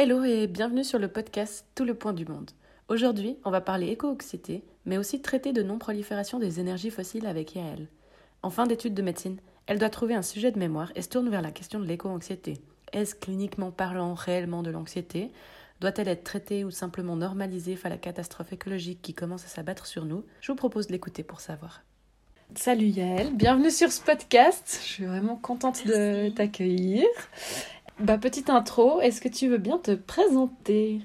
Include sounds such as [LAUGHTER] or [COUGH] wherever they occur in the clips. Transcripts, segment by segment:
Hello et bienvenue sur le podcast Tout le point du monde. Aujourd'hui, on va parler éco-anxiété, mais aussi traiter de non-prolifération des énergies fossiles avec Yael. En fin d'études de médecine, elle doit trouver un sujet de mémoire et se tourne vers la question de l'éco-anxiété. Est-ce cliniquement parlant réellement de l'anxiété? Doit-elle être traitée ou simplement normalisée face à la catastrophe écologique qui commence à s'abattre sur nous? Je vous propose de l'écouter pour savoir. Salut Yael, bienvenue sur ce podcast. Je suis vraiment contente de t'accueillir. Bah, petite intro, est-ce que tu veux bien te présenter?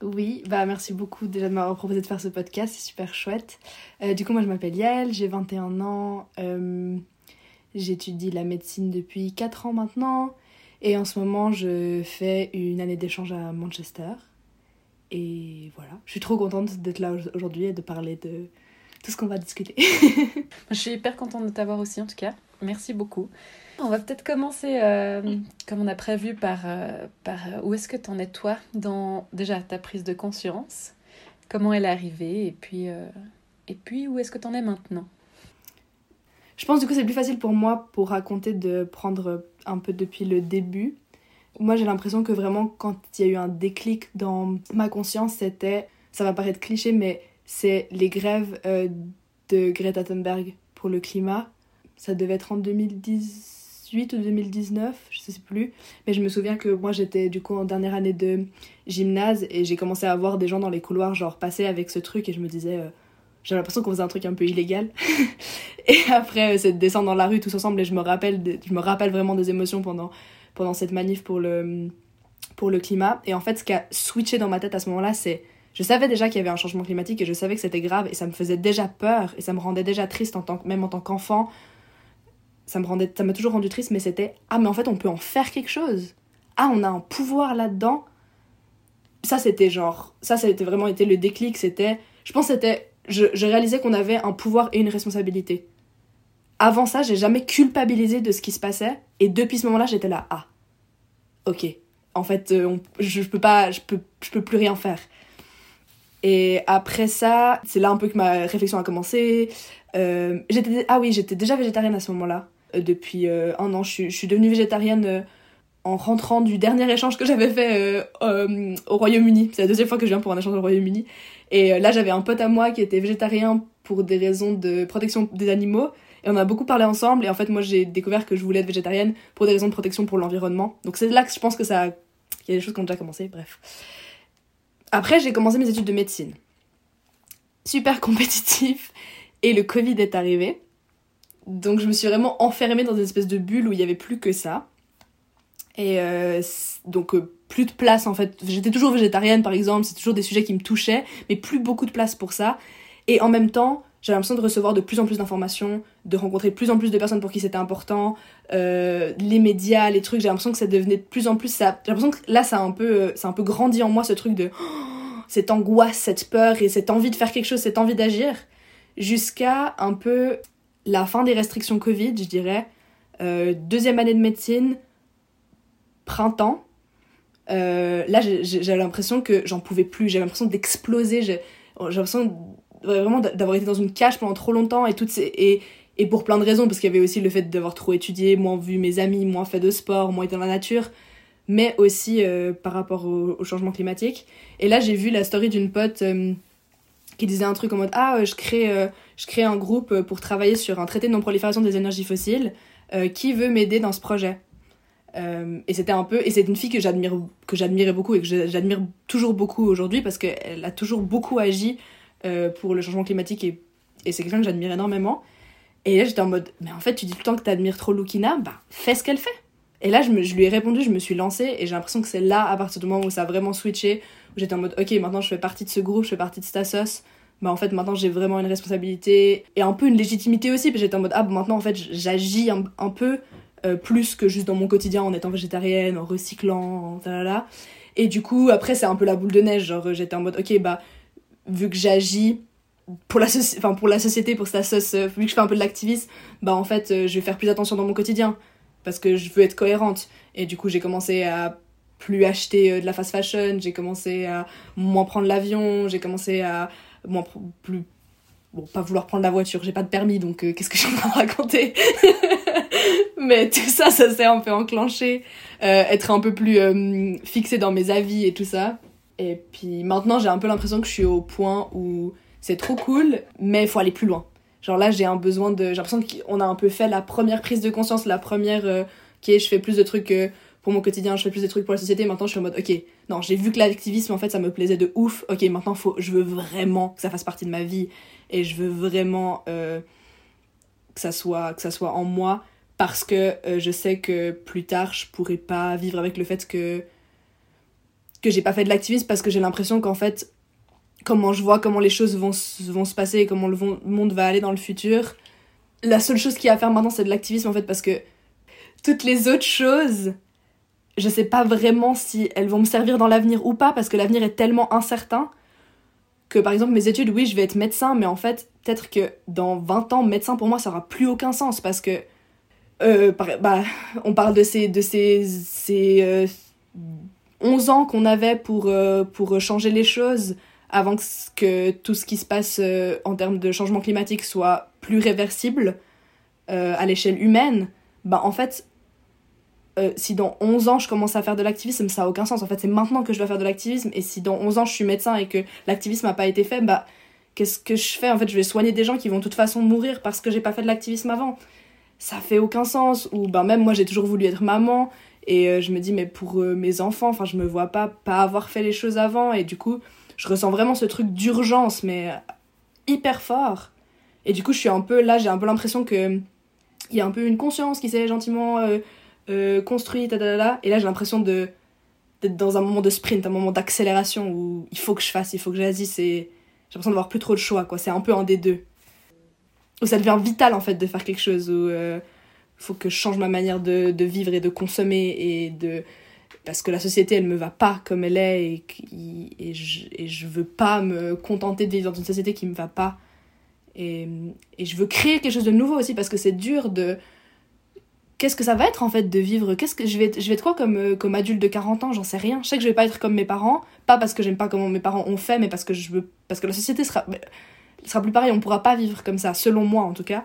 Oui, bah merci beaucoup déjà de m'avoir proposé de faire ce podcast, c'est super chouette. Euh, du coup, moi je m'appelle Yael, j'ai 21 ans, euh, j'étudie la médecine depuis 4 ans maintenant, et en ce moment je fais une année d'échange à Manchester. Et voilà, je suis trop contente d'être là aujourd'hui et de parler de tout ce qu'on va discuter. [LAUGHS] je suis hyper contente de t'avoir aussi en tout cas, merci beaucoup. On va peut-être commencer, euh, comme on a prévu, par, euh, par euh, où est-ce que tu en es toi dans déjà ta prise de conscience, comment elle est arrivée, et puis, et puis où est-ce que tu en es maintenant? Je pense du coup c'est plus facile pour moi pour raconter de prendre un peu depuis le début. Moi j'ai l'impression que vraiment quand il y a eu un déclic dans ma conscience, c'était, ça va paraître cliché, mais c'est les grèves de Greta Thunberg pour le climat. Ça devait être en 2010 ou 2019, je sais plus. Mais je me souviens que moi j'étais du coup en dernière année de gymnase et j'ai commencé à voir des gens dans les couloirs genre passer avec ce truc et je me disais euh, j'ai l'impression qu'on faisait un truc un peu illégal. [LAUGHS] et après euh, c'est de descendre dans la rue tous ensemble et je me rappelle je me rappelle vraiment des émotions pendant pendant cette manif pour le pour le climat et en fait ce qui a switché dans ma tête à ce moment-là c'est je savais déjà qu'il y avait un changement climatique et je savais que c'était grave et ça me faisait déjà peur et ça me rendait déjà triste en tant même en tant qu'enfant ça m'a toujours rendu triste mais c'était ah mais en fait on peut en faire quelque chose. Ah on a un pouvoir là-dedans. Ça c'était genre ça ça a vraiment été le déclic c'était je pense c'était je, je réalisais qu'on avait un pouvoir et une responsabilité. Avant ça j'ai jamais culpabilisé de ce qui se passait et depuis ce moment-là j'étais là ah ok. En fait euh, je, je, peux pas je peux je peux plus rien faire. Et après ça c'est là un peu que ma réflexion a commencé. Euh, j'étais ah oui j'étais déjà végétarienne à ce moment-là depuis euh, un an. Je, suis devenue végétarienne euh, en rentrant du dernier échange que j'avais fait au Royaume-Uni. C'est la deuxième fois que je viens pour un échange au Royaume-Uni. Et là, j'avais un pote à moi qui était végétarien pour des raisons de protection des animaux. Et on a beaucoup parlé ensemble. Et en fait, moi, j'ai découvert que je voulais être végétarienne pour des raisons de protection pour l'environnement. Donc c'est là que je pense que ça... Il y a des choses qui ont déjà commencé, bref. Après, j'ai commencé mes études de médecine. Super compétitif. Et le Covid est arrivé. Donc je me suis vraiment enfermée dans une espèce de bulle où il n'y avait plus que ça. Et euh, donc euh, plus de place en fait. J'étais toujours végétarienne par exemple, c'est toujours des sujets qui me touchaient, mais plus beaucoup de place pour ça. Et en même temps, j'avais l'impression de recevoir de plus en plus d'informations, de rencontrer de plus en plus de personnes pour qui c'était important, euh, les médias, les trucs. J'ai l'impression que ça devenait de plus en plus. Ça, j'ai l'impression que là, ça a un peu, ça a un peu grandi en moi ce truc de cette angoisse, cette peur et cette envie de faire quelque chose, cette envie d'agir, jusqu'à un peu la fin des restrictions Covid, je dirais, euh, deuxième année de médecine, printemps. Euh, là, j'ai l'impression que j'en pouvais plus, j'ai l'impression d'exploser, j'ai l'impression vraiment d'avoir été dans une cage pendant trop longtemps et toutes ces, et, et pour plein de raisons, parce qu'il y avait aussi le fait d'avoir trop étudié, moins vu mes amis, moins fait de sport, moins été dans la nature, mais aussi euh, par rapport au, changement climatique. Et là, j'ai vu la story d'une pote qui disait un truc en mode Ah, je crée je crée un groupe euh, pour travailler sur un traité de non-prolifération des énergies fossiles. Euh, qui veut m'aider dans ce projet euh, Et c'était un peu. Et c'est une fille que j'admirais beaucoup et que j'admire toujours beaucoup aujourd'hui parce qu'elle a toujours beaucoup agi pour le changement climatique et, et c'est quelqu'un que j'admire énormément. Et là, j'étais en mode, mais en fait, tu dis tout le temps que tu admires trop Lukina, bah, fais ce qu'elle fait. Et là, je, je, lui ai répondu, je me suis lancée, et j'ai l'impression que c'est là, à partir du moment où ça a vraiment switché, où j'étais en mode, ok, maintenant je fais partie de ce groupe, je fais partie de Stasos, bah en fait maintenant j'ai vraiment une responsabilité et un peu une légitimité aussi parce j'étais en mode ah bon maintenant en fait j'agis un, peu euh, plus que juste dans mon quotidien en étant végétarienne en recyclant en là et du coup après c'est un peu la boule de neige. Genre j'étais en mode ok bah vu que j'agis pour la enfin pour la société pour cette sauce euh, vu que je fais un peu de l'activisme bah en fait euh, je vais faire plus attention dans mon quotidien parce que je veux être cohérente. Et du coup j'ai commencé à plus acheter de la fast fashion j'ai commencé à moins prendre l'avion j'ai commencé à moi plus bon pas vouloir prendre la voiture j'ai pas de permis donc euh, qu'est-ce que je de [LAUGHS] raconter? Mais tout ça, ça s'est un peu enclenché. Euh, être un peu plus euh, fixé dans mes avis et tout ça. Et puis maintenant, j'ai un peu l'impression que je suis au point où c'est trop cool, mais il faut aller plus loin. Genre là, j'ai un besoin de. J'ai l'impression qu'on a un peu fait la première prise de conscience, la première qui je fais plus de trucs pour mon quotidien, je fais plus de trucs pour la société. Maintenant, je suis en mode ok, non, j'ai vu que l'activisme en fait ça me plaisait de ouf. Ok, maintenant, faut, je veux vraiment que ça fasse partie de ma vie et je veux vraiment euh, que, ça soit, que ça soit en moi parce que je sais que plus tard, je pourrais pas vivre avec le fait que que j'ai pas fait de l'activisme parce que j'ai l'impression qu'en fait comment je vois comment les choses vont, vont se passer et comment le monde va aller dans le futur. La seule chose qu'il y a à faire maintenant, c'est de l'activisme en fait, parce que toutes les autres choses, je sais pas vraiment si elles vont me servir dans l'avenir ou pas, parce que l'avenir est tellement incertain que par exemple mes études, oui, je vais être médecin, mais en fait, peut-être que dans 20 ans, médecin pour moi, ça aura plus aucun sens parce que. Euh, bah, on parle de ces, de ces, ces 11 euh, ans qu'on avait pour, euh, pour changer les choses avant que tout ce qui se passe euh, en termes de changement climatique soit plus réversible à l'échelle humaine, bah en fait, euh, si dans 11 ans je commence à faire de l'activisme, ça n'a aucun sens. En fait, c'est maintenant que je dois faire de l'activisme. Et si dans 11 ans je suis médecin et que l'activisme n'a pas été fait, bah qu'est-ce que je fais? En fait, je vais soigner des gens qui vont de toute façon mourir parce que j'ai pas fait de l'activisme avant. Ça fait aucun sens. Ou bah même moi j'ai toujours voulu être maman et je me dis mais pour mes enfants, enfin je me vois pas pas avoir fait les choses avant et du coup je ressens vraiment ce truc d'urgence, mais hyper fort. Et du coup, je suis un peu là, j'ai un peu l'impression que il y a un peu une conscience qui s'est gentiment euh, et là, j'ai l'impression de d'être dans un moment de sprint, un moment d'accélération où il faut que je fasse, il faut que j'agisse et j'ai l'impression d'avoir plus trop de choix, quoi. C'est un peu un des deux. Où ça devient vital, en fait, de faire quelque chose, où il euh, faut que je change ma manière de, de, vivre et de consommer et de parce que la société elle me va pas comme elle est et, et, je, et je veux pas me contenter de vivre dans une société qui me va pas et, et je veux créer quelque chose de nouveau aussi parce que c'est dur de qu'est-ce que ça va être en fait de vivre? Qu'est-ce que je vais je vais être quoi comme comme adulte de 40 ans? J'en sais rien. Je sais que je vais pas être comme mes parents. Pas parce que j'aime pas comment mes parents ont fait mais parce que je veux parce que la société sera sera plus pareil on pourra pas vivre comme ça selon moi en tout cas.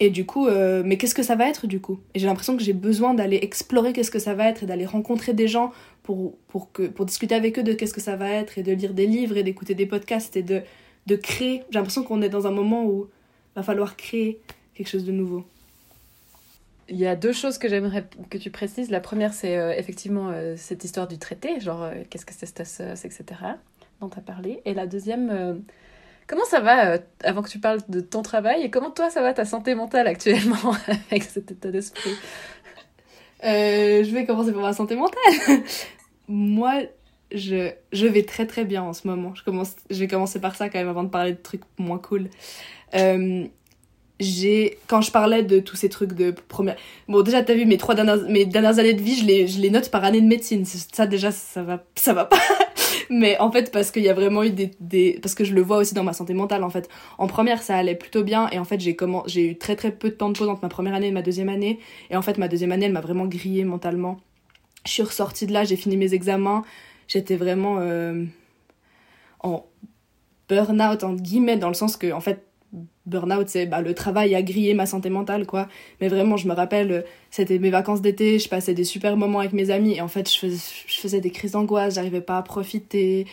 Et du coup, euh, mais qu'est-ce que ça va être du coup? Et j'ai l'impression que j'ai besoin d'aller explorer qu'est-ce que ça va être et d'aller rencontrer des gens pour, pour, que, pour discuter avec eux de qu'est-ce que ça va être et de lire des livres et d'écouter des podcasts et de, de créer. J'ai l'impression qu'on est dans un moment où il va falloir créer quelque chose de nouveau. Il y a deux choses que j'aimerais que tu précises. La première, c'est euh, effectivement euh, cette histoire du traité, genre qu'est-ce que c'est etc., dont tu as parlé. Et la deuxième, Comment ça va, euh, avant que tu parles de ton travail, et comment toi ça va ta santé mentale actuellement [LAUGHS] avec cet état d'esprit? Euh, Je vais commencer par ma santé mentale. [LAUGHS] Moi, je, je vais très très bien en ce moment. Je, commence, je vais commencer par ça quand même avant de parler de trucs moins cool. Euh, j'ai quand je parlais de tous ces trucs de première bon déjà t'as vu mes trois dernières mes dernières années de vie je les je les note par année de médecine. Ça déjà ça va ça va pas. [LAUGHS] Mais en fait parce qu'il y a vraiment eu des, des parce que je le vois aussi dans ma santé mentale en fait. En première ça allait plutôt bien et en fait j'ai comment j'ai eu très très peu de temps de choses entre ma première année et ma deuxième année. Et en fait ma deuxième année elle m'a vraiment grillée mentalement. Je suis ressortie de là j'ai fini mes examens. J'étais vraiment euh, en burn-out en guillemets dans le sens que en fait burn-out, c'est bah, le travail a grillé ma santé mentale, quoi. Mais vraiment, je me rappelle, c'était mes vacances d'été, je passais des super moments avec mes amis, et en fait, je faisais, des crises d'angoisse, j'arrivais pas à profiter.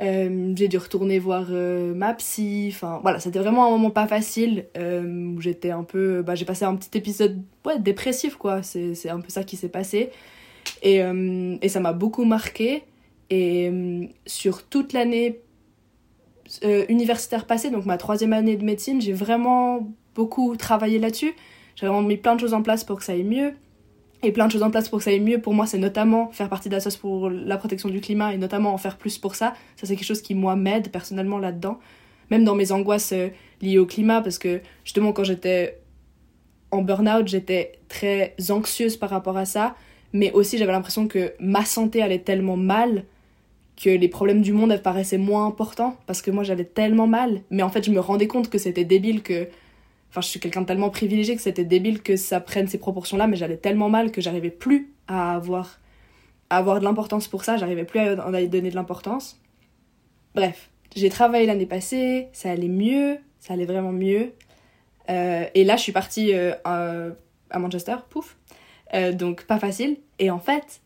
Euh, j'ai dû retourner voir euh, ma psy, enfin voilà, c'était vraiment un moment pas facile euh, où j'étais un peu. Bah, j'ai passé un petit épisode dépressif, quoi. C'est un peu ça qui s'est passé. Et, et ça m'a beaucoup marqué. Et sur toute l'année euh, universitaire passée, donc ma troisième année de médecine, j'ai vraiment beaucoup travaillé là-dessus. J'ai vraiment mis plein de choses en place pour que ça aille mieux. Et plein de choses en place pour que ça aille mieux, pour moi, c'est notamment faire partie d'Assos pour la protection du climat et notamment en faire plus pour ça. Ça, c'est quelque chose qui, moi, m'aide personnellement là-dedans. Même dans mes angoisses euh, liées au climat, parce que justement, quand j'étais en burn-out, j'étais très anxieuse par rapport à ça. Mais aussi, j'avais l'impression que ma santé allait tellement mal que les problèmes du monde paraissaient moins importants parce que moi j'avais tellement mal mais en fait je me rendais compte que c'était débile que enfin je suis quelqu'un de tellement privilégié que c'était débile que ça prenne ces proportions là mais j'allais tellement mal que j'arrivais plus à avoir à avoir de l'importance pour ça j'arrivais plus à donner de l'importance bref j'ai travaillé l'année passée ça allait mieux ça allait vraiment mieux euh, et là je suis partie euh, à Manchester, pouf. donc pas facile. Et en fait,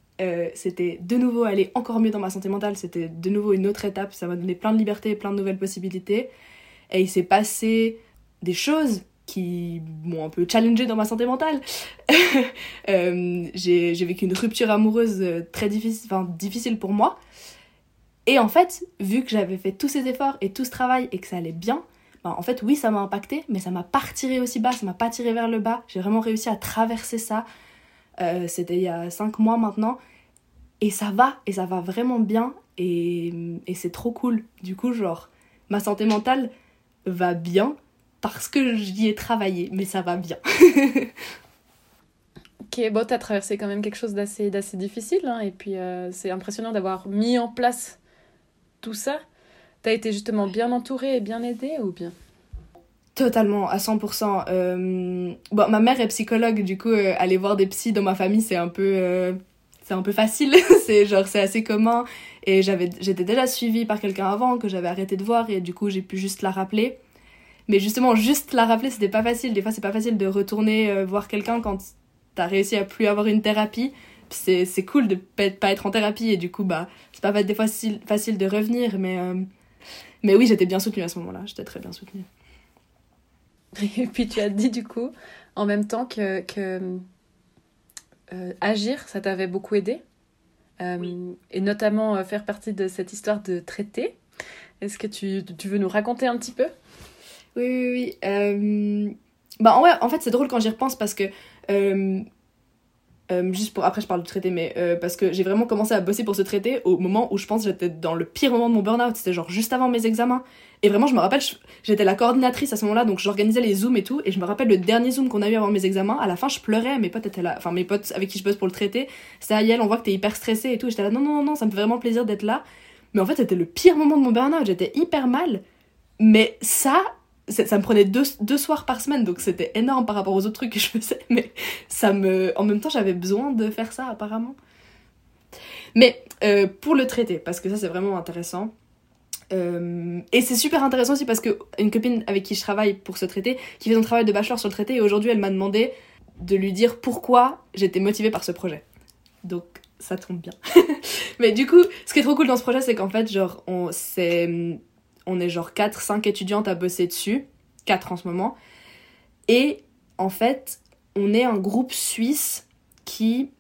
c'était de nouveau aller encore mieux dans ma santé mentale. C'était de nouveau une autre étape. Ça m'a donné plein de liberté, plein de nouvelles possibilités. Et il s'est passé des choses qui m'ont un peu challengé dans ma santé mentale. [LAUGHS] euh, j'ai vécu une rupture amoureuse euh, très difficile, enfin, difficile pour moi. Et en fait, vu que j'avais fait tous ces efforts et tout ce travail et que ça allait bien, ben, en fait, oui, ça m'a impacté, mais ça m'a pas retiré aussi bas, ça m'a pas tiré vers le bas. J'ai vraiment réussi à traverser ça. Euh, C'était il y a 5 mois maintenant. Et ça va, et ça va vraiment bien. Et, et c'est trop cool. Du coup, genre, ma santé mentale va bien parce que j'y ai travaillé, mais ça va bien. [LAUGHS] ok, bon, t'as traversé quand même quelque chose d'assez, difficile, hein, et puis euh, c'est impressionnant d'avoir mis en place tout ça. T'as été justement bien entourée et bien aidée ou bien? Totalement, à 100%. Euh, bon, ma mère est psychologue, du coup, euh, aller voir des psys dans ma famille, c'est un peu, c'est un peu facile. [LAUGHS] c'est genre, c'est assez commun. Et j'avais, j'étais déjà suivie par quelqu'un avant que j'avais arrêté de voir, et du coup, j'ai pu juste la rappeler. Mais justement, juste la rappeler, c'était pas facile. Des fois, c'est pas facile de retourner euh, voir quelqu'un quand t'as réussi à plus avoir une thérapie. C'est, c'est cool de pas être en thérapie et du coup, bah, c'est pas des fois facile, facile de revenir. Mais, euh, mais oui, j'étais bien soutenue à ce moment-là. J'étais très bien soutenue. Et puis tu as dit du coup, en même temps que, que euh, agir, ça t'avait beaucoup aidé. Et notamment faire partie de cette histoire de traité. Est-ce que tu, tu veux nous raconter un petit peu? Oui, oui, oui. Euh... Bah, ouais, en fait, c'est drôle quand j'y repense parce que. Euh... Euh, juste pour après je parle du traité mais euh, parce que j'ai vraiment commencé à bosser pour ce traité au moment où je pense j'étais dans le pire moment de mon burn-out c'était genre juste avant mes examens et vraiment je me rappelle j'étais la coordinatrice à ce moment-là donc j'organisais les zooms et tout et je me rappelle le dernier zoom qu'on a eu avant mes examens à la fin je pleurais mes potes étaient là enfin mes potes avec qui je bosse pour le traité c'était Ayel on voit que t'es hyper stressée et tout j'étais là non non non ça me fait vraiment plaisir d'être là mais en fait c'était le pire moment de mon burn-out j'étais hyper mal mais ça ça me prenait deux, deux soirs par semaine, donc c'était énorme par rapport aux autres trucs que je faisais, [LAUGHS] mais ça me... En même temps, j'avais besoin de faire ça, apparemment. Mais euh, pour le traiter, parce que ça, c'est vraiment intéressant. Euh, et c'est super intéressant aussi parce que une copine avec qui je travaille pour ce traité, qui fait son travail de bachelor sur le traité, et aujourd'hui, elle m'a demandé de lui dire pourquoi j'étais motivée par ce projet. Donc, ça tombe bien. [LAUGHS] mais du coup, ce qui est trop cool dans ce projet, c'est qu'en fait, genre, on... c'est on est genre 4-5 étudiantes à bosser dessus, 4 en ce moment. Et en fait, on est un groupe suisse qui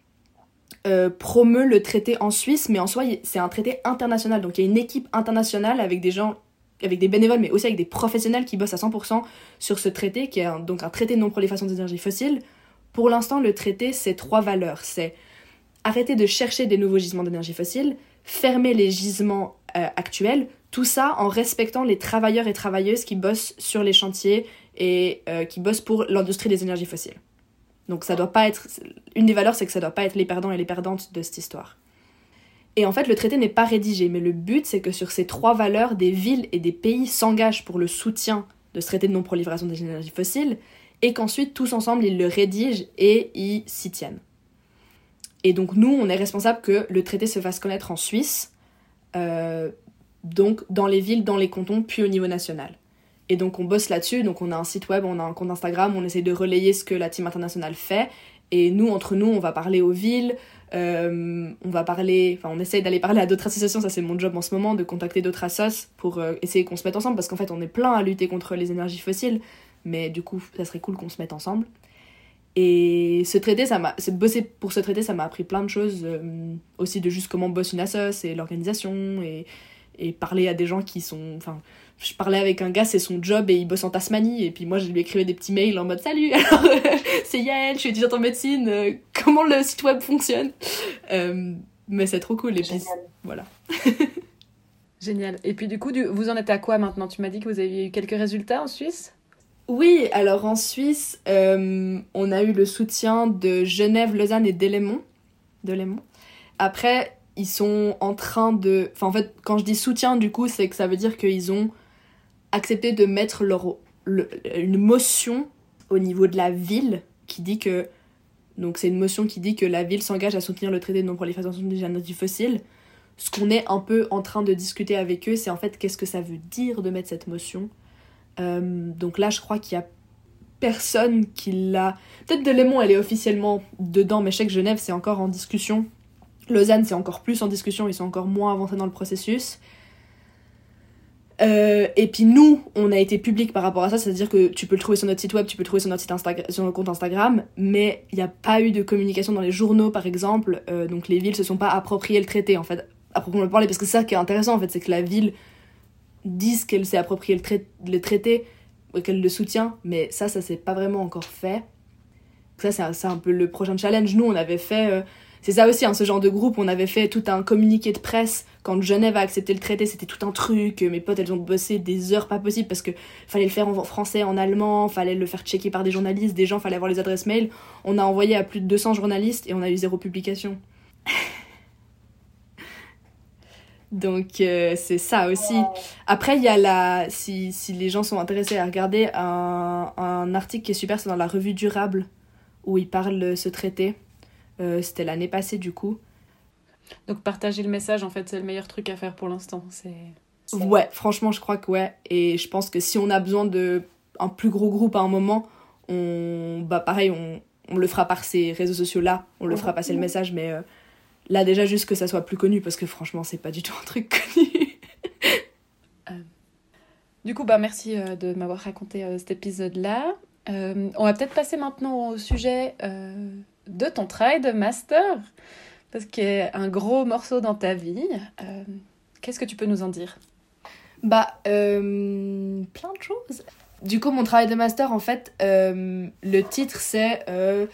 euh, promeut le traité en Suisse, mais en soi, c'est un traité international. Donc il y a une équipe internationale avec des gens, avec des bénévoles, mais aussi avec des professionnels qui bossent à 100% sur ce traité, qui est donc un traité de non-prolifération des énergies fossiles. Pour l'instant, le traité, c'est trois valeurs. C'est arrêter de chercher des nouveaux gisements d'énergie fossile, fermer les gisements euh, actuels, tout ça en respectant les travailleurs et travailleuses qui bossent sur les chantiers et euh, qui bossent pour l'industrie des énergies fossiles. Donc ça doit pas être une des valeurs c'est que ça doit pas être les perdants et les perdantes de cette histoire. Et en fait, le traité n'est pas rédigé, mais le but c'est que sur ces trois valeurs, des villes et des pays s'engagent pour le soutien de ce traité de non-prolifération des énergies fossiles et qu'ensuite tous ensemble ils le rédigent et ils s'y tiennent. Et donc nous, on est responsable que le traité se fasse connaître en Suisse euh, donc dans les villes, dans les cantons, puis au niveau national. Et donc on bosse là-dessus, donc on a un site web, on a un compte Instagram, on essaie de relayer ce que la team internationale fait. Et nous, entre nous, on va parler aux villes, euh, on va parler, enfin on essaye d'aller parler à d'autres associations, ça c'est mon job en ce moment, de contacter d'autres assos pour euh, essayer qu'on se mette ensemble, parce qu'en fait on est plein à lutter contre les énergies fossiles, mais du coup ça serait cool qu'on se mette ensemble. Et ce traité, ça m'a, bosser pour ce traité, ça m'a appris plein de choses, euh, aussi de juste comment bosse une assos et l'organisation et et parler à des gens qui sont. Enfin, je parlais avec un gars, c'est son job et il bosse en Tasmanie. Et puis moi, je lui écrivais des petits mails en mode Salut, [LAUGHS] alors c'est Yael, je suis étudiante en médecine, euh, comment le site web fonctionne? Euh, Mais c'est trop cool. Et puis voilà. [LAUGHS] Génial. Et puis du coup, vous en êtes à quoi maintenant? Tu m'as dit que vous aviez eu quelques résultats en Suisse? Oui, alors en Suisse, euh, on a eu le soutien de Genève, Lausanne et d'Élémont. De Lémont. Après, ils sont en train de... Enfin, en fait, quand je dis soutien, du coup, c'est que ça veut dire qu'ils ont accepté de mettre leur, une motion au niveau de la ville qui dit que... Donc c'est une motion qui dit que la ville s'engage à soutenir le traité de non-prolifération des énergies fossiles. Ce qu'on est un peu en train de discuter avec eux, c'est en fait qu'est-ce que ça veut dire de mettre cette motion? Euh, donc là, je crois qu'il y a personne qui l'a. Peut-être de Lémon, elle est officiellement dedans, mais je sais que Genève, c'est encore en discussion. Lausanne, c'est encore plus en discussion, ils sont encore moins avancés dans le processus. Euh, et puis nous, on a été public par rapport à ça, c'est-à-dire que tu peux le trouver sur notre site web, tu peux le trouver sur notre, site sur notre compte Instagram, mais il n'y a pas eu de communication dans les journaux par exemple, euh, donc les villes se sont pas appropriées le traité en fait, à proprement parler, parce que c'est ça qui est intéressant en fait, c'est que la ville dise qu'elle s'est approprié le, le traité, qu'elle le soutient, mais ça, ça s'est pas vraiment encore fait. Ça, c'est un, peu le prochain challenge. Nous, on avait fait. Euh, c'est ça aussi, hein, ce genre de groupe, on avait fait tout un communiqué de presse quand Genève a accepté le traité, c'était tout un truc. Mes potes, elles ont bossé des heures pas possibles parce que fallait le faire en français, en allemand, fallait le faire checker par des journalistes, des gens, fallait avoir les adresses mail. On a envoyé à plus de 200 journalistes et on a eu zéro publication. [LAUGHS] Donc euh, c'est ça aussi. Après, il y a la. Si, si, les gens sont intéressés à regarder un, un article qui est super, c'est dans la revue Durable, où il parle de ce traité. Euh, c'était l'année passée du coup. Donc partager le message, en fait, c'est le meilleur truc à faire pour l'instant. C'est. Ouais, franchement, je crois que ouais. Et je pense que si on a besoin de un plus gros groupe à un moment, on, bah pareil, on, on le fera par ces réseaux sociaux là, on le fera passer le message, mais euh, Là, déjà, juste que ça soit plus connu, parce que franchement, c'est pas du tout un truc [LAUGHS] connu. Euh, du coup, bah, merci euh, de m'avoir raconté cet épisode-là. on va peut-être passer maintenant au sujet de ton travail de master, parce qu'il a un gros morceau dans ta vie. Qu'est-ce que tu peux nous en dire? Bah, plein de choses. Du coup, mon travail de master, en fait, euh, le titre, c'est euh,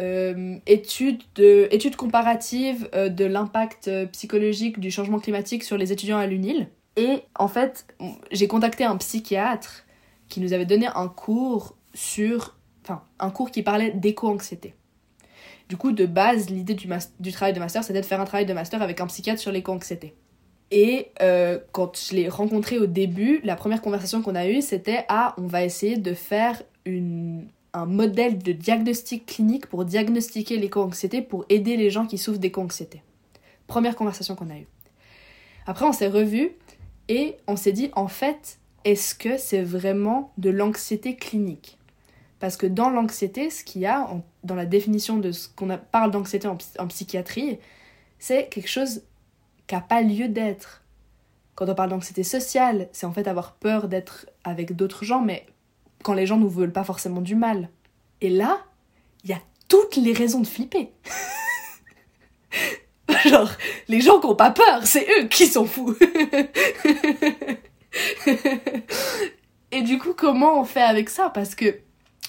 euh, étude, de, étude comparative de l'impact psychologique du changement climatique sur les étudiants à l'UNIL. Et en fait, j'ai contacté un psychiatre qui nous avait donné un cours sur... Enfin, un cours qui parlait d'éco-anxiété. Du coup, de base, l'idée du, travail de master, c'était de faire un travail de master avec un psychiatre sur l'éco-anxiété. Et euh, quand je l'ai rencontré au début, la première conversation qu'on a eue, c'était Ah, on va essayer de faire un modèle de diagnostic clinique pour diagnostiquer l'éco-anxiété, pour aider les gens qui souffrent d'éco-anxiété. Première conversation qu'on a eue. Après, on s'est revus et on s'est dit En fait, est-ce que c'est vraiment de l'anxiété clinique? Parce que dans l'anxiété, ce qu'il y a, dans la définition de ce qu'on parle d'anxiété en psychiatrie, c'est quelque chose qui n'a pas lieu d'être. Quand on parle d'anxiété sociale, c'est en fait avoir peur d'être avec d'autres gens, mais quand les gens nous veulent pas forcément du mal. Et là, il y a toutes les raisons de flipper. [LAUGHS] Genre, les gens qui ont pas peur, c'est eux qui sont fous. [LAUGHS] Et du coup, comment on fait avec ça? Parce que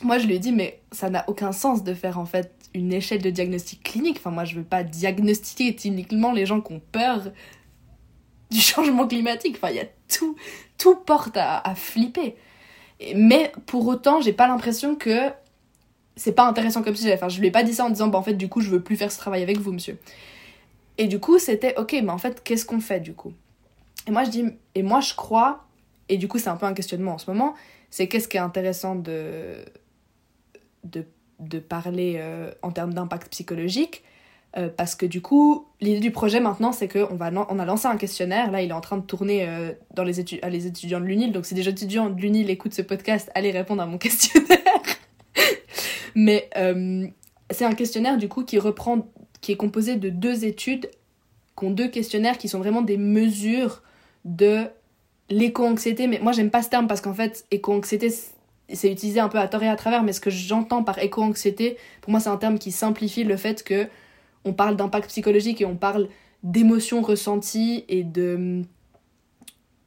moi, je lui ai dit, mais ça n'a aucun sens de faire en fait une échelle de diagnostic clinique. Enfin, moi, je veux pas diagnostiquer cliniquement les gens qui ont peur du [LAUGHS] changement climatique. Enfin, il y a tout, tout porte à, à flipper. Mais pour autant, j'ai pas l'impression que c'est pas intéressant comme sujet. Enfin, je lui ai pas dit ça en disant, bah en fait, du coup, je veux plus faire ce travail avec vous, monsieur. Et du coup, c'était, ok, mais en fait, qu'est-ce qu'on fait du coup? Et moi, je dis, et moi, je crois, et du coup, c'est un peu un questionnement en ce moment, c'est qu'est-ce qui est intéressant de, de de parler euh, en termes d'impact psychologique. Euh, parce que du coup, l'idée du projet maintenant, c'est qu'on on a lancé un questionnaire. Là, il est en train de tourner euh, dans les, études les étudiants de l'UNIL. Donc, si des étudiants de l'UNIL écoutent ce podcast, allez répondre à mon [LAUGHS] questionnaire. Mais c'est un questionnaire du coup qui reprend, qui est composé de deux études, qui ont deux questionnaires qui sont vraiment des mesures de l'éco-anxiété. Mais moi, j'aime pas ce terme parce qu'en fait, éco-anxiété, c'est utilisé un peu à tort et à travers, mais ce que j'entends par éco-anxiété, pour moi, c'est un terme qui simplifie le fait que on parle d'impact psychologique et on parle d'émotions ressenties et de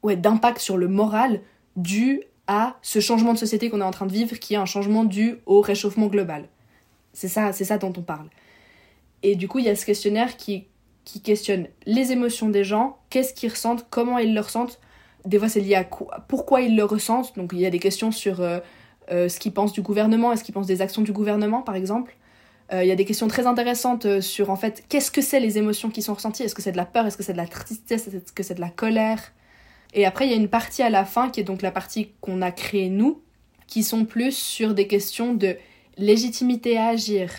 ouais, d'impact sur le moral dû à ce changement de société qu'on est en train de vivre, qui est un changement dû au réchauffement global. C'est ça, c'est ça dont on parle. Et du coup, il y a ce questionnaire qui, qui questionne les émotions des gens, qu'est-ce qu'ils ressentent, comment ils le ressentent, des fois c'est lié à pourquoi ils le ressentent. Donc il y a des questions sur euh, euh, ce qu'ils pensent du gouvernement, est-ce qu'ils pensent des actions du gouvernement par exemple? Euh, il y a des questions très intéressantes sur en fait qu'est-ce que c'est les émotions qui sont ressenties? Est-ce que c'est de la peur, est-ce que c'est de la tristesse, est-ce que c'est de la colère? Et après il y a une partie à la fin qui est donc la partie qu'on a créée nous, qui sont plus sur des questions de légitimité à agir.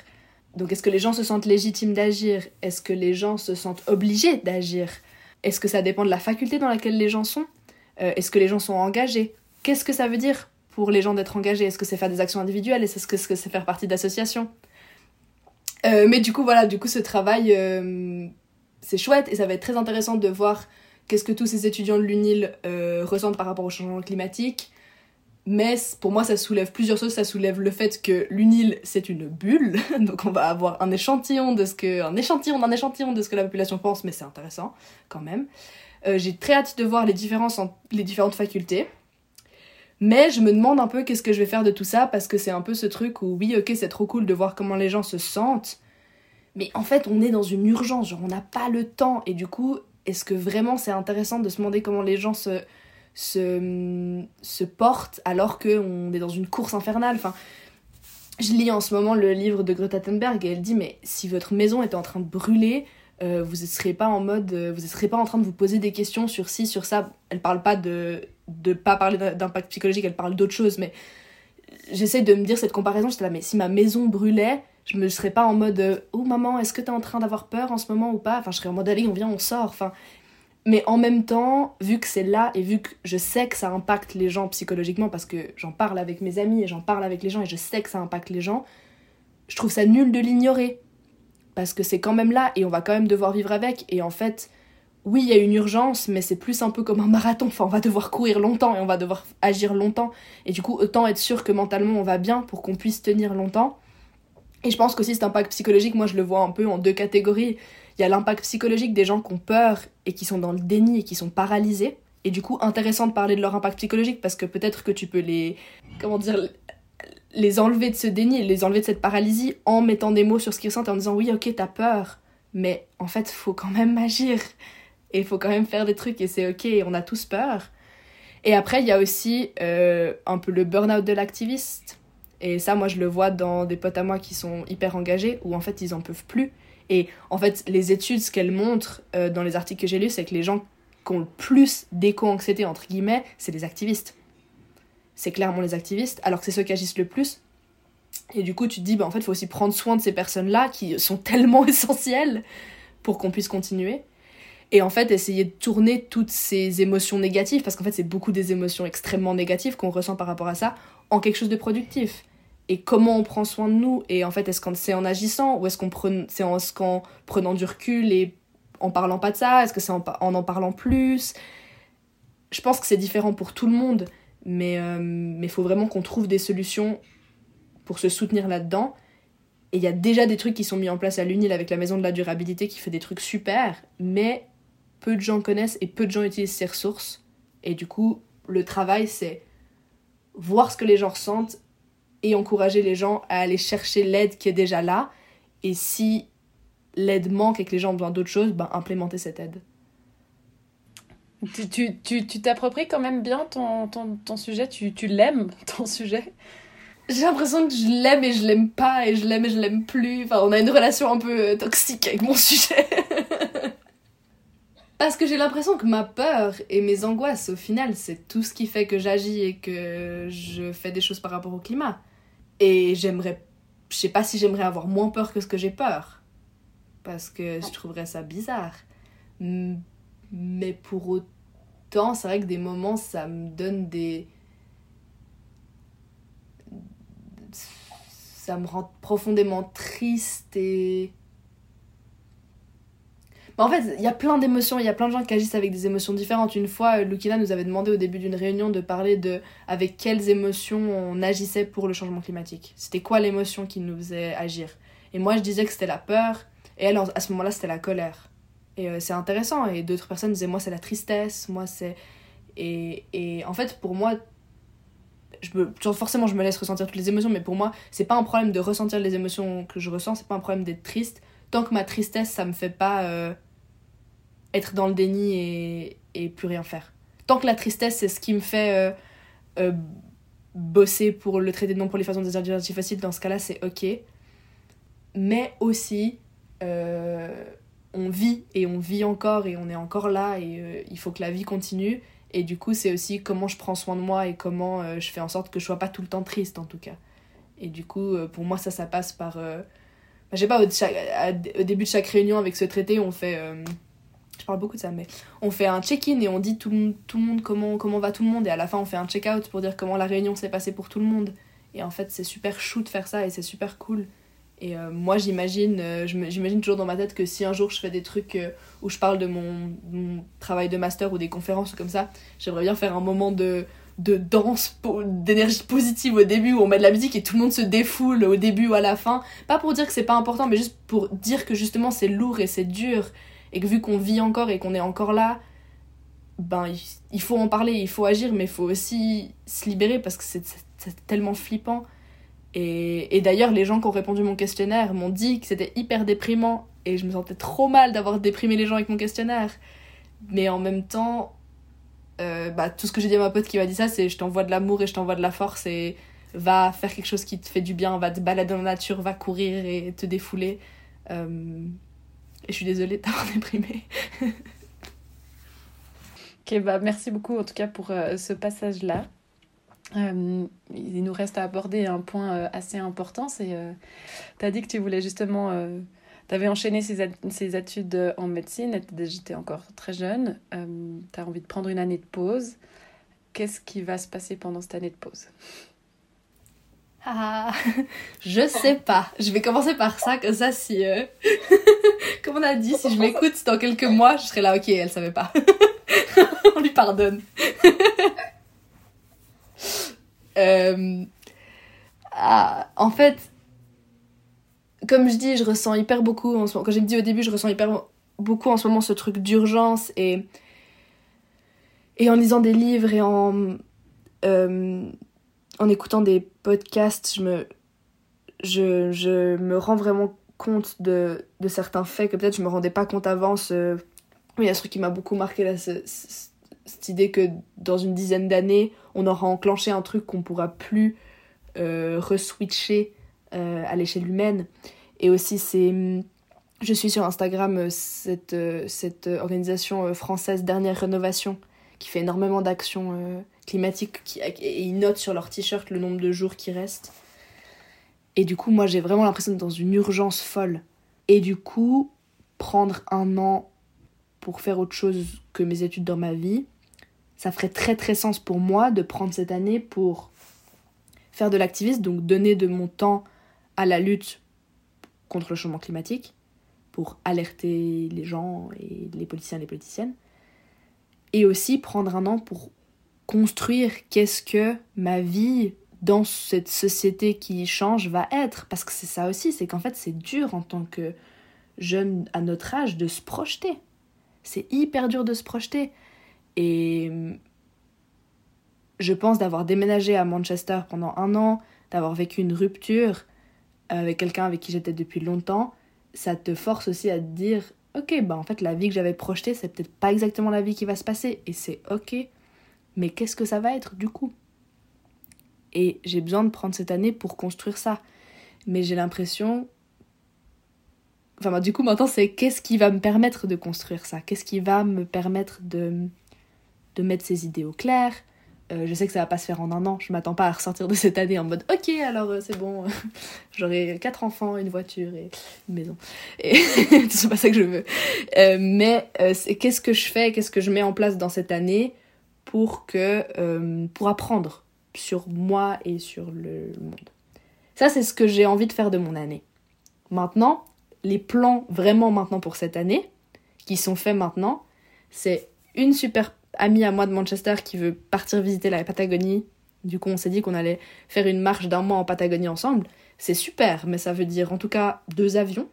Donc est-ce que les gens se sentent légitimes d'agir? Est-ce que les gens se sentent obligés d'agir? Est-ce que ça dépend de la faculté dans laquelle les gens sont? Est-ce que les gens sont engagés? Qu'est-ce que ça veut dire pour les gens d'être engagés? Est-ce que c'est faire des actions individuelles? Est-ce que c'est faire partie d'associations? Euh, Mais du coup, voilà, du coup, ce travail, euh, c'est chouette et ça va être très intéressant de voir qu'est-ce que tous ces étudiants de l'UNIL euh, ressentent par rapport au changement climatique. Mais pour moi, ça soulève plusieurs choses. Ça soulève le fait que l'UNIL, c'est une bulle. [LAUGHS] Donc on va avoir un échantillon de ce que... Un échantillon échantillon de ce que la population pense, mais c'est intéressant quand même. Euh, j'ai très hâte de voir les différences entre les différentes facultés. Mais je me demande un peu qu'est-ce que je vais faire de tout ça, parce que c'est un peu ce truc où, oui, ok, c'est trop cool de voir comment les gens se sentent, mais en fait, on est dans une urgence, genre on n'a pas le temps, et du coup, est-ce que vraiment c'est intéressant de se demander comment les gens se, portent alors qu'on est dans une course infernale? Enfin, Je lis en ce moment le livre de Greta Thunberg et elle dit mais si votre maison était en train de brûler, euh, vous ne serez pas en mode, euh, vous ne serez pas en train de vous poser des questions sur ci, sur ça. Elle parle pas de, de pas parler d'impact psychologique, elle parle d'autre chose, mais j'essaie de me dire cette comparaison, là, mais si ma maison brûlait, je me serais pas en mode euh, oh maman est-ce que t'es en train d'avoir peur en ce moment ou pas? Enfin je serais en mode allez on vient on sort enfin. Mais en même temps vu que c'est là et vu que je sais que ça impacte les gens psychologiquement parce que j'en parle avec mes amis et j'en parle avec les gens et je sais que ça impacte les gens je trouve ça nul de l'ignorer parce que c'est quand même là et on va quand même devoir vivre avec et en fait oui il y a une urgence mais c'est plus un peu comme un marathon enfin on va devoir courir longtemps et on va devoir agir longtemps et du coup autant être sûr que mentalement on va bien pour qu'on puisse tenir longtemps et je pense qu'aussi cet impact psychologique, moi je le vois un peu en deux catégories. Il y a l'impact psychologique des gens qui ont peur et qui sont dans le déni et qui sont paralysés. Et du coup, intéressant de parler de leur impact psychologique parce que peut-être que tu peux les. Comment dire les enlever de ce déni, les enlever de cette paralysie en mettant des mots sur ce qu'ils ressentent en disant oui, ok, t'as peur, mais en fait, faut quand même agir et il faut quand même faire des trucs et c'est ok, on a tous peur. Et après, il y a aussi euh, un peu le burn-out de l'activiste et ça, moi, je le vois dans des potes à moi qui sont hyper engagés, où en fait, ils en peuvent plus. Et en fait, les études, ce qu'elles montrent euh, dans les articles que j'ai lus, c'est que les gens qui ont le plus d'éco-anxiété, entre guillemets, c'est les activistes. C'est clairement les activistes, alors que c'est ceux qui agissent le plus. Et du coup, tu te dis, bah, en fait, il faut aussi prendre soin de ces personnes-là qui sont [LAUGHS] tellement essentielles pour qu'on puisse continuer. Et en fait, essayer de tourner toutes ces émotions négatives, parce qu'en fait, c'est beaucoup des émotions extrêmement négatives qu'on ressent par rapport à ça, en quelque chose de productif et comment on prend soin de nous et en fait est-ce que c'est en agissant ou est-ce qu'on c'est en, prenant du recul et en parlant pas de ça est-ce que c'est en, en, parlant plus? Je pense que c'est différent pour tout le monde mais euh, il faut vraiment qu'on trouve des solutions pour se soutenir là-dedans et il y a déjà des trucs qui sont mis en place à l'UNIL avec la maison de la durabilité qui fait des trucs super mais peu de gens connaissent et peu de gens utilisent ces ressources et du coup le travail c'est voir ce que les gens ressentent et encourager les gens à aller chercher l'aide qui est déjà là. Et si l'aide manque et que les gens ont besoin d'autre chose, ben implémenter cette aide. Tu, tu, t'appropries quand même bien ton, ton, ton sujet, tu, tu l'aimes, [LAUGHS] ton sujet? J'ai l'impression que je l'aime et je l'aime pas, et je l'aime et je l'aime plus. Enfin, on a une relation un peu euh, toxique avec mon [LAUGHS] sujet. Parce que j'ai l'impression que ma peur et mes angoisses, au final, c'est tout ce qui fait que j'agis et que je fais des choses par rapport au climat. Et j'aimerais. Je sais pas si j'aimerais avoir moins peur que ce que j'ai peur. Parce que je trouverais ça bizarre. Mais pour autant, c'est vrai que des moments, ça me donne des. Ça me rend profondément triste et en fait, il y a plein d'émotions, il y a plein de gens qui agissent avec des émotions différentes. Une fois, Lukina nous avait demandé au début d'une réunion de parler de avec quelles émotions on agissait pour le changement climatique. C'était quoi l'émotion qui nous faisait agir? Et moi, je disais que c'était la peur, et elle, à ce moment-là, c'était la colère. Et euh, c'est intéressant, et d'autres personnes disaient, moi, c'est la tristesse, moi, c'est... Et, et en fait, pour moi, je me, forcément, je me laisse ressentir toutes les émotions, mais pour moi, c'est pas un problème de ressentir les émotions que je ressens, c'est pas un problème d'être triste, tant que ma tristesse, ça me fait pas euh, être dans le déni et, et, plus rien faire. Tant que la tristesse, c'est ce qui me fait euh, bosser pour le traité de non-prolifération des énergies fossiles, dans ce cas-là, c'est ok. Mais aussi, on vit et on vit encore et on est encore là et il faut que la vie continue. Et du coup, c'est aussi comment je prends soin de moi et comment je fais en sorte que je sois pas tout le temps triste, en tout cas. Et du coup, pour moi, ça, ça passe par je sais pas, au, début de chaque réunion avec ce traité, on fait. Euh, je je parle beaucoup de ça, mais on fait un check-in et on dit tout, le- tout le monde comment, comment va tout le monde, et à la fin on fait un check-out pour dire comment la réunion s'est passée pour tout le monde. Et en fait, c'est super chou de faire ça et c'est super cool. Et euh, moi, j'imagine, euh, j'imagine toujours dans ma tête que si un jour je fais des trucs euh, où je parle de mon, travail de master ou des conférences ou comme ça, j'aimerais bien faire un moment de, de danse, d'énergie positive au début où on met de la musique et tout le monde se défoule au début ou à la fin. Pas pour dire que c'est pas important, mais juste pour dire que justement c'est lourd et c'est dur. Et que vu qu'on vit encore et qu'on est encore là, ben il, faut en parler, il faut agir, mais il faut aussi se libérer parce que c'est tellement flippant. Et, d'ailleurs, les gens qui ont répondu à mon questionnaire m'ont dit que c'était hyper déprimant et je me sentais trop mal d'avoir déprimé les gens avec mon questionnaire. Mais en même temps, euh, bah, tout ce que j'ai dit à ma pote qui m'a dit ça, c'est je t'envoie de l'amour et je t'envoie de la force et va faire quelque chose qui te fait du bien, va te balader dans la nature, va courir et te défouler. Euh, et je suis désolée de t'avoir [LAUGHS] déprimé. Ok, bah merci beaucoup en tout cas pour euh, ce passage-là. Euh, il nous reste à aborder un point euh, assez important, c'est euh, tu as dit que tu voulais justement, tu avais enchaîné ces, études euh, en médecine, j'étais encore très jeune, tu as envie de prendre une année de pause. Qu'est-ce qui va se passer pendant cette année de pause? Ah, [LAUGHS] je sais pas. Je vais commencer par ça, comme ça, si. euh, [LAUGHS] Comme on a dit, si je m'écoute dans quelques mois, je serai là, ok, elle savait pas. [LAUGHS] on lui pardonne. Euh, ah, en fait, comme je dis, je ressens hyper beaucoup en ce moment. Quand j'ai dit au début, je ressens hyper beaucoup en ce moment ce truc d'urgence et. Et en lisant des livres et en. euh, en écoutant des podcasts, je me, je, je me rends vraiment compte de, de certains faits que peut-être je me rendais pas compte avant. Ce... Il y a ce truc qui m'a beaucoup marqué là, cette idée que dans une dizaine d'années, on aura enclenché un truc qu'on pourra plus euh, reswitcher euh, à l'échelle humaine. Et aussi, c'est. Je suis sur Instagram euh, cette, cette organisation française Dernière Rénovation qui fait énormément d'actions climatiques qui, et ils notent sur leur t-shirt le nombre de jours qui restent. Et du coup, moi, j'ai vraiment l'impression d'être dans une urgence folle. Et du coup, prendre un an pour faire autre chose que mes études dans ma vie, ça ferait très très sens pour moi de prendre cette année pour faire de l'activisme, donc donner de mon temps à la lutte contre le changement climatique, pour alerter les gens et les politiciens et les politiciennes, et aussi prendre un an pour construire qu'est-ce que ma vie dans cette société qui change va être. Parce que c'est ça aussi, c'est qu'en fait c'est dur en tant que jeune à notre âge de se projeter. C'est hyper dur de se projeter. Et je pense d'avoir déménagé à Manchester pendant un an, d'avoir vécu une rupture avec quelqu'un avec qui j'étais depuis longtemps, ça te force aussi à te dire ok, bah en fait la vie que j'avais projetée, c'est peut-être pas exactement la vie qui va se passer, et c'est ok, mais qu'est-ce que ça va être du coup? Et j'ai besoin de prendre cette année pour construire ça. Mais j'ai l'impression... Enfin, bah, du coup, maintenant, c'est qu'est-ce qui va me permettre de construire ça? Qu'est-ce qui va me permettre de, de mettre ces idées au clair Euh, je sais que ça va pas se faire en un an. Je m'attends pas à ressortir de cette année en mode ok, alors euh, c'est bon, [LAUGHS] j'aurai quatre enfants, une voiture et une maison. Et [LAUGHS] c'est pas ça que je veux. Euh, mais qu'est-ce que je fais, qu'est-ce que je mets en place dans cette année pour que pour apprendre sur moi et sur le monde? Ça, c'est ce que j'ai envie de faire de mon année. Maintenant, les plans vraiment maintenant pour cette année, qui sont faits maintenant, c'est une super amie à moi de Manchester qui veut partir visiter la Patagonie. Du coup, on s'est dit qu'on allait faire une marche d'un mois en Patagonie ensemble. C'est super, mais ça veut dire en tout cas deux avions.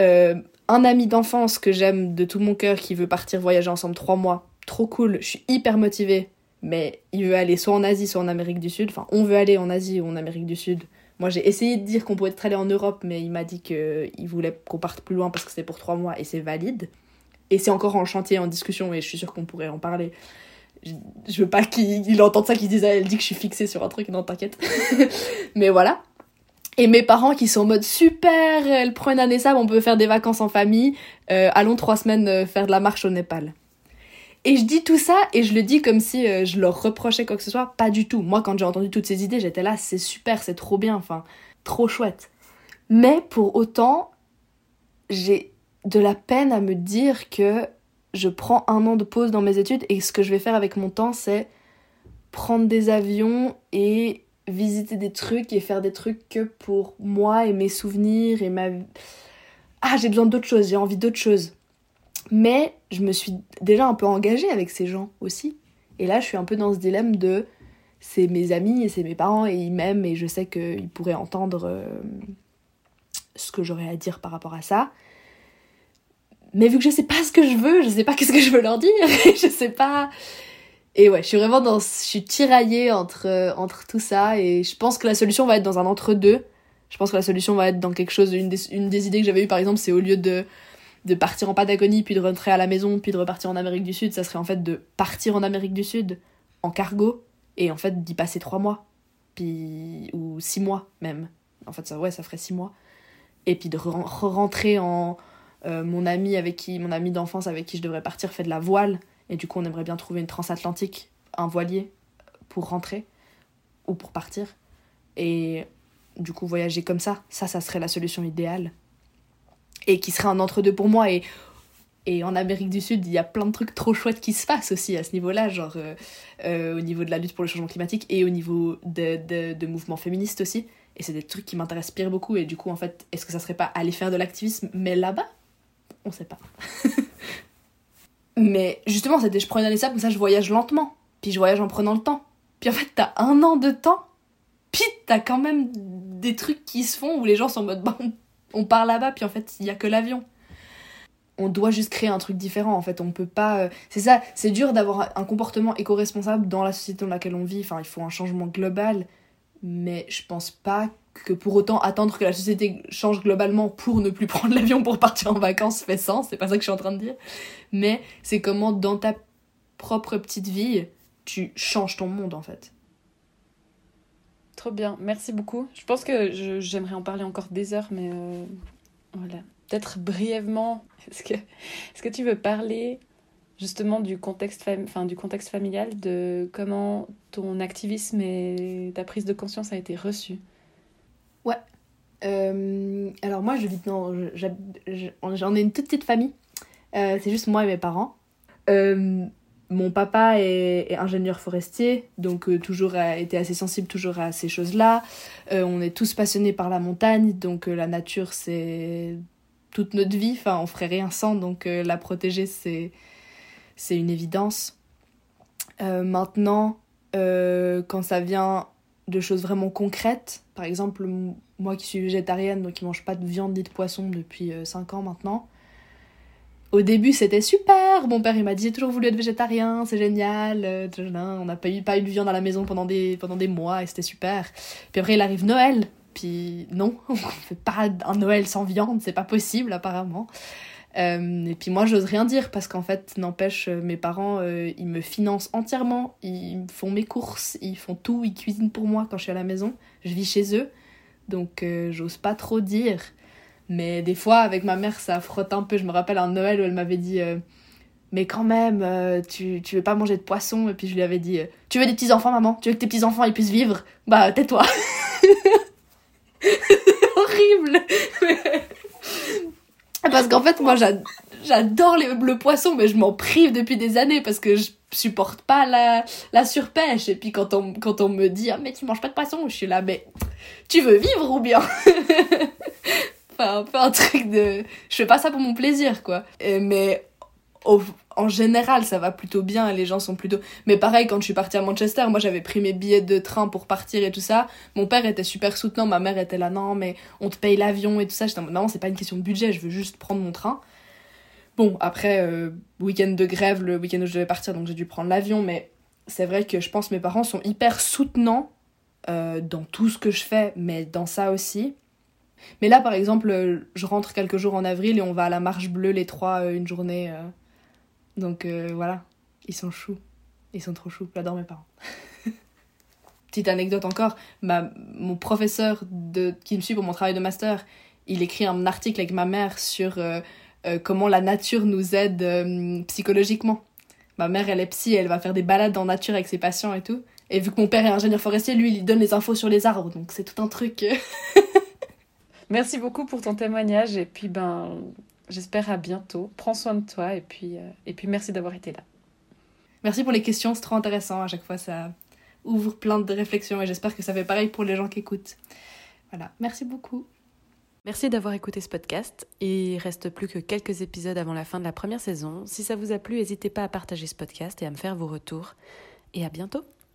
Euh, un ami d'enfance que j'aime de tout mon cœur qui veut partir voyager ensemble trois mois. Trop cool, je suis hyper motivée. Mais il veut aller soit en Asie, soit en Amérique du Sud. Enfin, on veut aller en Asie ou en Amérique du Sud. Moi, j'ai essayé de dire qu'on pourrait être allé en Europe, mais il m'a dit qu'il voulait qu'on parte plus loin parce que c'était pour trois mois et c'est valide. Et c'est encore en chantier, en discussion, et je suis sûre qu'on pourrait en parler. Je, je veux pas qu'il il entende ça, qu'il se dise, elle dit que je suis fixée sur un truc, non, t'inquiète. [LAUGHS] mais voilà. Et mes parents qui sont en mode super, elle prend une année ça, on peut faire des vacances en famille, euh, allons trois semaines euh, faire de la marche au Népal. Et je dis tout ça et je le dis comme si euh, je leur reprochais quoi que ce soit. Pas du tout. Moi, quand j'ai entendu toutes ces idées, j'étais là, c'est super, c'est trop bien, enfin, trop chouette. Mais pour autant, j'ai de la peine à me dire que je prends un an de pause dans mes études et ce que je vais faire avec mon temps, c'est prendre des avions et visiter des trucs et faire des trucs que pour moi et mes souvenirs et ma... Ah, j'ai besoin d'autres choses, j'ai envie d'autres choses. Mais je me suis déjà un peu engagée avec ces gens aussi. Et là, je suis un peu dans ce dilemme de c'est mes amis et c'est mes parents et ils m'aiment et je sais qu'ils pourraient entendre euh, ce que j'aurais à dire par rapport à ça. Mais vu que je sais pas ce que je veux, je sais pas [LAUGHS] qu'est-ce que je veux leur dire, [LAUGHS] je sais pas. Et ouais, je suis vraiment dans. Je suis tiraillée entre, entre tout ça et je pense que la solution va être dans un entre-deux. Je pense que la solution va être dans quelque chose. Une des, une des idées que j'avais eues par exemple, c'est au lieu de, de partir en Patagonie, puis de rentrer à la maison, puis de repartir en Amérique du Sud, ça serait en fait de partir en Amérique du Sud en cargo et en fait d'y passer trois mois. Puis. ou six mois même. En fait, ça, ouais, ça ferait six mois. Et puis de re-rentrer en euh, mon ami avec qui, mon ami d'enfance avec qui je devrais partir fait de la voile. Et du coup on aimerait bien trouver une transatlantique, un voilier pour rentrer ou pour partir. Et du coup voyager comme ça, ça ça serait la solution idéale. Et qui serait un entre-deux pour moi. Et et en Amérique du Sud, il y a plein de trucs trop chouettes qui se passent aussi à ce niveau-là, genre euh, euh, au niveau de la lutte pour le changement climatique et au niveau de, de, de mouvements féministes aussi. Et c'est des trucs qui m'intéressent pire beaucoup. Et du coup, en fait, est-ce que ça serait pas aller faire de l'activisme, mais là-bas? On sait pas. [LAUGHS] Mais justement, c'était je prends une année ça, comme ça je voyage lentement. Puis je voyage en prenant le temps. Puis en fait, t'as un an de temps. Puis t'as quand même des trucs qui se font où les gens sont en mode, bah, on, part là-bas, puis en fait, il y a que l'avion. On doit juste créer un truc différent, en fait. On peut pas. Euh, c'est ça, c'est dur d'avoir un comportement éco-responsable dans la société dans laquelle on vit. Enfin, il faut un changement global. Mais je pense pas que pour autant attendre que la société change globalement pour ne plus [LAUGHS] prendre l'avion pour partir en vacances fait sens, c'est pas ça que je suis en train de dire. Mais c'est comment dans ta propre petite vie, tu changes ton monde en fait. Trop bien, merci beaucoup. Je pense que j'aimerais en parler encore des heures, mais euh, voilà. Peut-être brièvement, [LAUGHS] est-ce que, tu veux parler justement du contexte, du contexte familial, de comment ton activisme et ta prise de conscience a été reçue Ouais. Euh, alors moi, je vis dans... J'en ai une toute petite famille. Euh, c'est juste moi et mes parents. Euh, mon papa est, ingénieur forestier, donc toujours a été assez sensible toujours à ces choses-là. on est tous passionnés par la montagne, donc la nature c'est toute notre vie. Enfin, on ferait rien sans, donc la protéger c'est c'est une évidence. maintenant, quand ça vient de choses vraiment concrètes. Par exemple, moi qui suis végétarienne, donc qui mange pas de viande ni de poisson depuis 5 euh, ans maintenant. Au début, c'était super. Mon père, il m'a dit J'ai toujours voulu être végétarien, c'est génial. Euh, on n'a pas eu, pas eu de viande à la maison pendant des, pendant des mois et c'était super. Puis après, il arrive Noël. Puis non, [LAUGHS] on fait pas un Noël sans viande, c'est pas possible apparemment. Euh, et puis moi, j'ose rien dire parce qu'en fait, n'empêche, euh, mes parents, euh, ils me financent entièrement. Ils font mes courses, ils font tout, ils cuisinent pour moi quand je suis à la maison. Je vis chez eux, donc j'ose pas trop dire. Mais des fois, avec ma mère, ça frotte un peu. Je me rappelle un Noël où elle m'avait dit Mais quand même, tu, tu veux pas manger de poisson? Et puis je lui avais dit Tu veux des petits-enfants, maman? Tu veux que tes petits-enfants ils puissent vivre? Bah, tais-toi [LAUGHS] Horrible [LAUGHS] parce qu'en fait, moi, j'adore le poisson, mais je m'en prive depuis des années parce que je supporte pas la, surpêche. Et puis quand on, me dit, ah, mais tu manges pas de poisson, je suis là, mais tu veux vivre ou bien [LAUGHS] Enfin, un truc de. Je fais pas ça pour mon plaisir, quoi. Mais en général, ça va plutôt bien, les gens sont plutôt... Mais pareil, quand je suis partie à Manchester, moi j'avais pris mes billets de train pour partir et tout ça. Mon père était super soutenant, ma mère était là, non, mais on te paye l'avion et tout ça. J'étais en non, c'est pas une question de budget, je veux juste prendre mon train. Bon, après, euh, week-end de grève, le week-end où je devais partir, donc j'ai dû prendre l'avion, mais c'est vrai que je pense que mes parents sont hyper soutenants euh, dans tout ce que je fais, mais dans ça aussi. Mais là, par exemple, je rentre quelques jours en avril et on va à la Marche Bleue les trois euh, une journée donc euh, voilà, ils sont choux. Ils sont trop choux. J'adore mes parents. [LAUGHS] Petite anecdote encore, mon professeur de, qui me suit pour mon travail de master, il écrit un article avec ma mère sur euh, euh, comment la nature nous aide psychologiquement. Ma mère, elle est psy, elle va faire des balades en nature avec ses patients et tout. Et vu que mon père est ingénieur forestier, lui, il donne les infos sur les arbres, donc c'est tout un truc. [LAUGHS] Merci beaucoup pour ton témoignage et puis ben j'espère à bientôt. Prends soin de toi et puis, euh, et puis merci d'avoir été là. Merci pour les questions, c'est trop intéressant. À chaque fois, ça ouvre plein de réflexions et j'espère que ça fait pareil pour les gens qui écoutent. Voilà, merci beaucoup. Merci d'avoir écouté ce podcast. Il reste plus que quelques épisodes avant la fin de la première saison. Si ça vous a plu, n'hésitez pas à partager ce podcast et à me faire vos retours. Et à bientôt